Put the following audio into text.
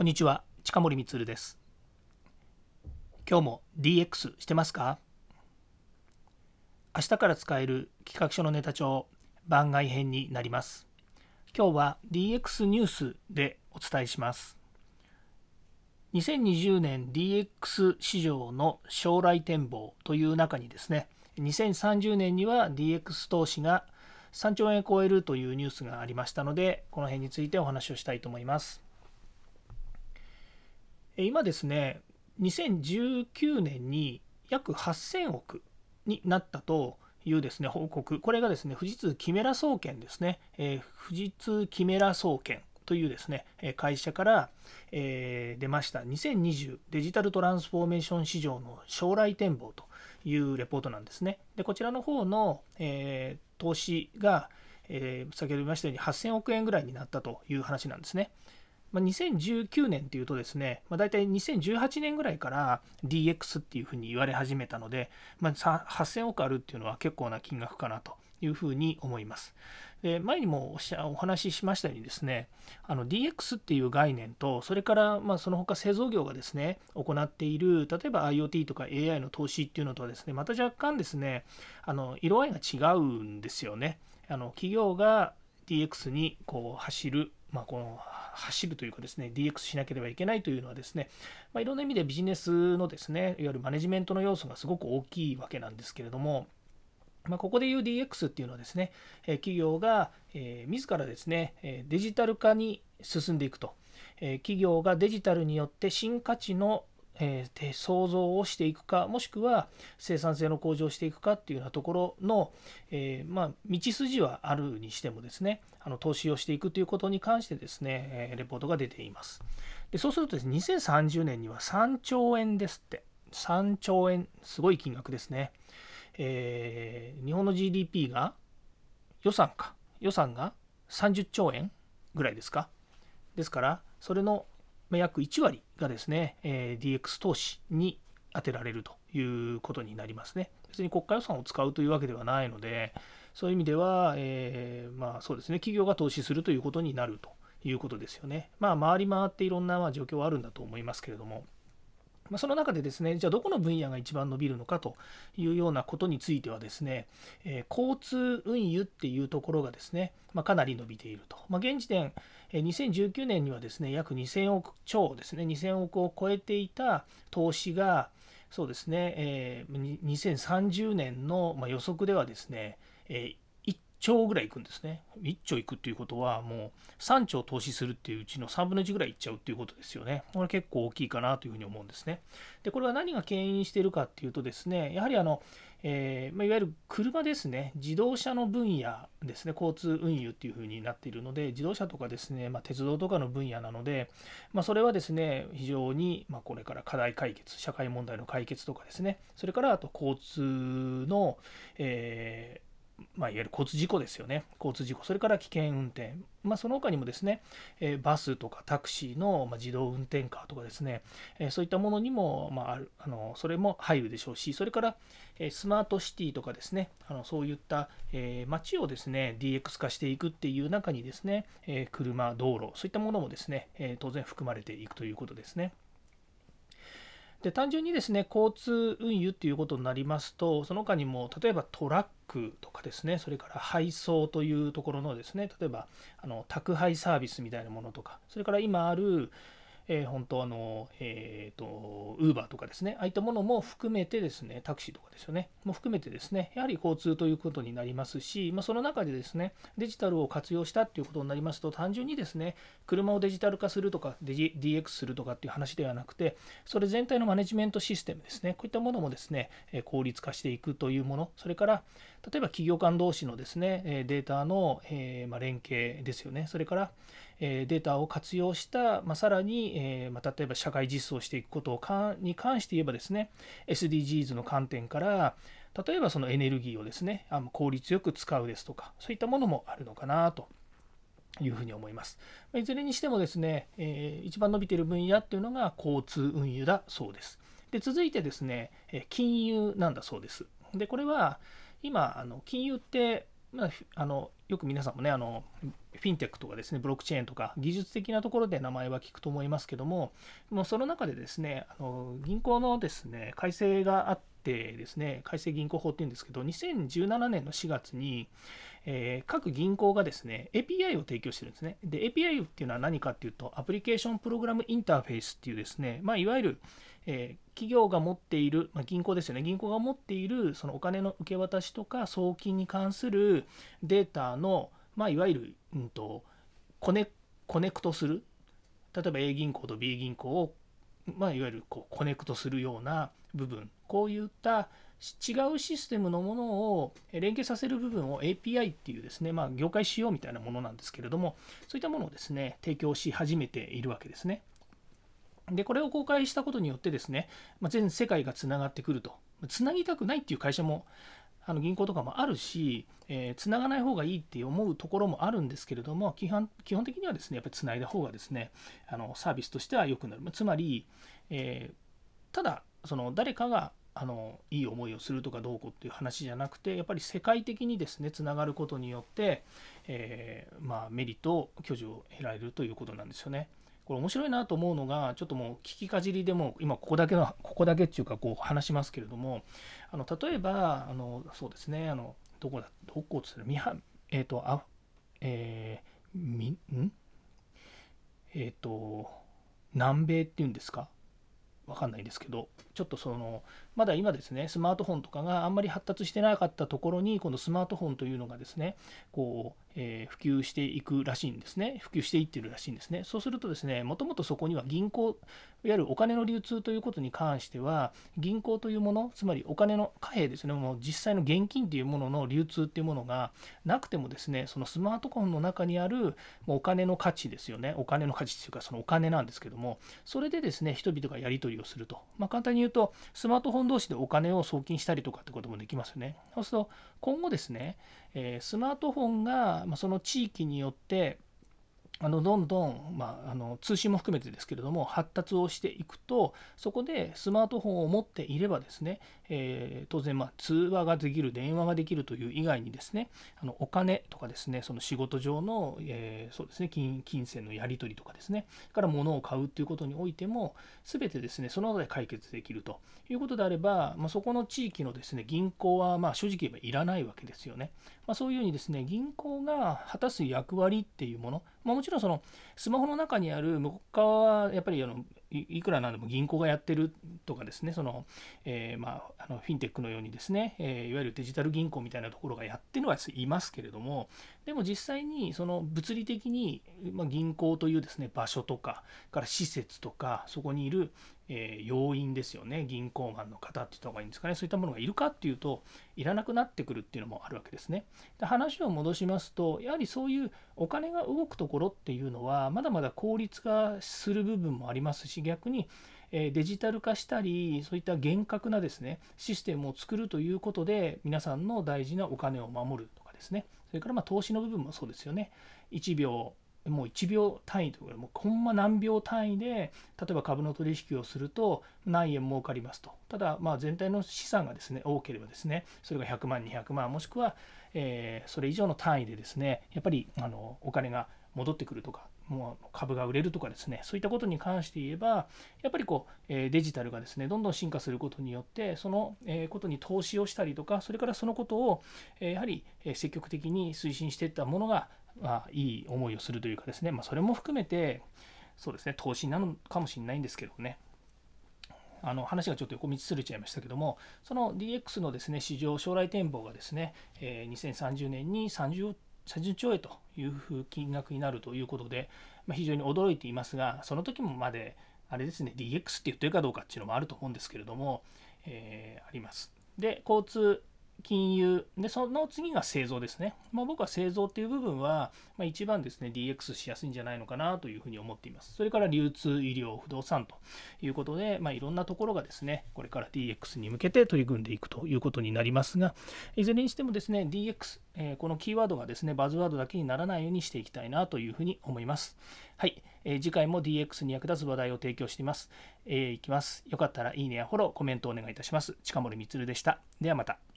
こんにちは近森光です。今日も DX してますか？明日から使える企画書のネタ帳番外編になります。今日は DX ニュースでお伝えします。2020年 DX 市場の将来展望という中にですね2030年には DX 投資が3兆円を超えるというニュースがありましたのでこの辺についてお話をしたいと思います。今ですね2019年に約8000億になったというですね報告これがですね富士通キメラ総研ですね、えー、富士通キメラ総研というですね会社から、えー、出ました2020デジタルトランスフォーメーション市場の将来展望というレポートなんですね。でこちらの方の、えー、投資が、え、先ほど言いましたように8000億円ぐらいになったという話なんですね。まあ、2019年っていうとですね、まあ、大体2018年ぐらいから DX っていうふうに言われ始めたので、まあ、8000億あるっていうのは結構な金額かなというふうに思います。で前にもお話ししましたようにですねあの DX っていう概念とそれからまあその他製造業がですね行っている例えば IoT とか AI の投資っていうのとはですねまた若干ですねあの色合いが違うんですよね。あの企業が DX にこう走る、まあ、この走るというかですね DX しなければいけないというのはですね、まあ、いろんな意味でビジネスのですねいわゆるマネジメントの要素がすごく大きいわけなんですけれどもまあ、ここでいう DX っていうのはですね、企業が、え、自らですね、デジタル化に進んでいくと、企業がデジタルによって新価値のえー、創造をしていくかもしくは生産性の向上をしていくかっていうようなところの、えー、まあ、道筋はあるにしてもですねあの投資をしていくということに関してですね、え、レポートが出ています。でそうするとですね2030年には3兆円ですって。3兆円すごい金額ですね、えー日本の GDP が予算か。予算が30兆円ぐらいですか。ですからそれの約1割がですね、え DX 投資に充てられるということになりますね。別に国家予算を使うというわけではないので、そういう意味では、えー、まあそうですね、企業が投資するということになるということですよね。まあ回り回っていろんな状況はあるんだと思いますけれども。まあ、その中でですね、じゃあどこの分野が一番伸びるのかというようなことについてはですね、えー、交通運輸っていうところがですね、まあ、かなり伸びていると。まあ、現時点、2019年にはですね、約2000億超ですね、2000億を超えていた投資が、そうですね、えー、2030年の予測ではですね、えー、兆ぐらいいくんですね。1兆いくっていうことは、もう3兆投資するっていううちの3分の1ぐらいいっちゃうっていうことですよね。これ結構大きいかなというふうに思うんですね。で、これは何が牽引しているかっていうとですね、やはりあの、えー、まあ、いわゆる車ですね、自動車の分野ですね、交通運輸っていう風になっているので、自動車とかですね、まあ、鉄道とかの分野なので、まあ、それはですね、非常に、まこれから課題解決、社会問題の解決とかですね、それからあと交通の、えーまあ、いわゆる交通事故ですよね。交通事故。それから危険運転。まあ、その他にもですね、えバスとかタクシーの、ま自動運転カーとかですね、えそういったものにも、まあ、あのそれも入るでしょうし、それから、えスマートシティとかですね、あのそういった、え街をですね、DX 化していくっていう中にですね、え車、道路、そういったものもですね、え当然含まれていくということですね。で単純にですね交通運輸っていうことになりますとその他にも例えばトラックとかですねそれから配送というところのですね例えばあの宅配サービスみたいなものとかそれから今あるえー、本当あの、え、ー、と、ウーバーとかですね、ああいったものも含めてですね、タクシーとかですよね、も含めてですね、やはり交通ということになりますし、まあ、その中でですね、デジタルを活用したっていうことになりますと、単純にですね、車をデジタル化するとか、DX するとかっていう話ではなくて、それ全体のマネジメントシステムですね、こういったものもですね、効率化していくというもの、それから、例えば企業間同士のですね、データの、え、ま連携ですよね、それから、データを活用した、まあ、さらに、えまあ、例えば社会実装していくことをかに関して言えばですね SDGs の観点から例えばそのエネルギーをですねあの効率よく使うですとかそういったものもあるのかなというふうに思います。いずれにしてもですね、えー、一番伸びている分野っていうのが交通運輸だそうです。で続いてですね、金融なんだそうです。でこれは今あの金融ってまあ、あのよく皆さんもね、あの、フィンテックとかですね、ブロックチェーンとか、技術的なところで名前は聞くと思いますけども、もうその中でですね、あの銀行のですね、改正があってですね、改正銀行法っていうんですけど、2017年の4月に、えー、各銀行がですね、API を提供してるんですね。で、API っていうのは何かっていうと、 application program interface っていうですね、まあ、いわゆる、えー、企業が持っている、まあ、銀行ですよね、銀行が持っているそのお金の受け渡しとか送金に関するデータの、まあ、いわゆる、うんと、コネコネクトする、例えば A 銀行と B 銀行を、まあ、いわゆるこうコネクトするような部分、こういった違うシステムのものを連携させる部分を API っていうですね、まあ、業界仕様みたいなものなんですけれども、そういったものをですね、提供し始めているわけですね。で、これを公開したことによってですね、まあ、全世界がつながってくると。つなぎたくないっていう会社も、あの銀行とかもあるし、えー、つながない方がいいって思うところもあるんですけれども、基本基本的にはですね、やっぱりつないだ方がですね、あのサービスとしては良くなる。つまり、えー、ただ、その誰かがあのいい思いをするとかどうこうっていう話じゃなくてやっぱり世界的にですねつながることによって、えー、まあ、メリット巨樹を得られるということなんですよね。これ面白いなと思うのがちょっともう聞きかじりでも今ここだけのここだけっていうかこう話しますけれどもあの例えばあのそうですねあのどこだどこっつったらえっ、ー、とあえー、みん？えっ、ー、と南米っていうんですか？わかんないですけど、ちょっとその、まだ今ですね、スマートフォンとかがあんまり発達してなかったところに、このスマートフォンというのがですね、こう、え、普及していくらしいんですね。普及していってるらしいんですね。そうするとですね、もともとそこには銀行、いわゆるお金の流通ということに関しては、銀行というもの、つまりお金の貨幣ですね、もう実際の現金というものの流通っていうものがなくてもですね、そのスマートフォンの中にあるもうお金の価値ですよね、お金の価値っていうか、そのお金なんですけども、それでですね、人々がやり取りをすると。まあ、簡単に言うと、スマートフォン同士でお金を送金したりとかってこともできますよね。そうすると、今後ですね、えスマートフォンがまその地域によってあのどんどん、まあ、あの通信も含めてですけれども発達をしていくとそこでスマートフォンを持っていればですね、え、当然、ま、通話ができる電話ができるという以外にですねあのお金とかですねその仕事上の、えー、そうですね金金銭のやり取りとかですねから物を買うということにおいても全てですねその中で解決できるということであれば、ま、そこの地域のですね銀行はま正直言えばいらないわけですよね。まあ、そういうふうにですね銀行が果たす役割っていうもの、ま、もちろんそのスマホの中にある向こう側はやっぱりあのいくらなんでも銀行がやってるとかですね、その、えー、まあ、あのフィンテックのようにですね、えー、いわゆるデジタル銀行みたいなところがやってるのはいますけれども、でも実際にその物理的に、ま、銀行というですね、場所とか、から施設とか、そこにいる、え、要因ですよね、銀行マンの方って言った方がいいんですかね、そういったものがいるかっていうと、いらなくなってくるっていうのもあるわけですね。で話を戻しますと、やはりそういうお金が動くところっていうのは、まだまだ効率化する部分もありますし、逆にデジタル化したり、そういった厳格なですね、システムを作るということで、皆さんの大事なお金を守るとかですね、それからま投資の部分もそうですよね。1秒もう1秒単位というか、もうコンマ何秒単位で、例えば株の取引をすると何円儲かりますと。ただ、まあ全体の資産がですね、多ければですね、それが100万、200万、もしくは、え、それ以上の単位でですね、やっぱりあのお金が戻ってくるとか、もう株が売れるとかですね、そういったことに関して言えば、やっぱりこう、えデジタルがですね、どんどん進化することによって、そのことに投資をしたりとか、それからそのことを、やはり積極的に推進していったものが、まあ、いい思いをするというかですね、まあ、それも含めて、そうですね、投資なのかもしれないんですけどね。あの話がちょっと横道すれちゃいましたけども、その DX のですね市場将来展望がですね、え2030年に30 30兆円という金額になるということで、まあ、非常に驚いていますが、その時もまで、あれですね、DX って言ってるかどうかっていうのもあると思うんですけれども、えー、あります。で、交通金融、で、その次が製造ですね。まあ、僕は製造っていう部分は、まあ、一番ですね、DX しやすいんじゃないのかなというふうに思っています。それから流通、医療、不動産ということで、まあ、いろんなところがですね、これから DX に向けて取り組んでいくということになりますが、いずれにしてもですね、DX、えー、このキーワードがですね、バズワードだけにならないようにしていきたいなというふうに思います。はい、えー、次回も DX に役立つ話題を提供しています。えー、いきます。よかったらいいねやフォロー、コメントお願いいたします。近森光でした。ではまた。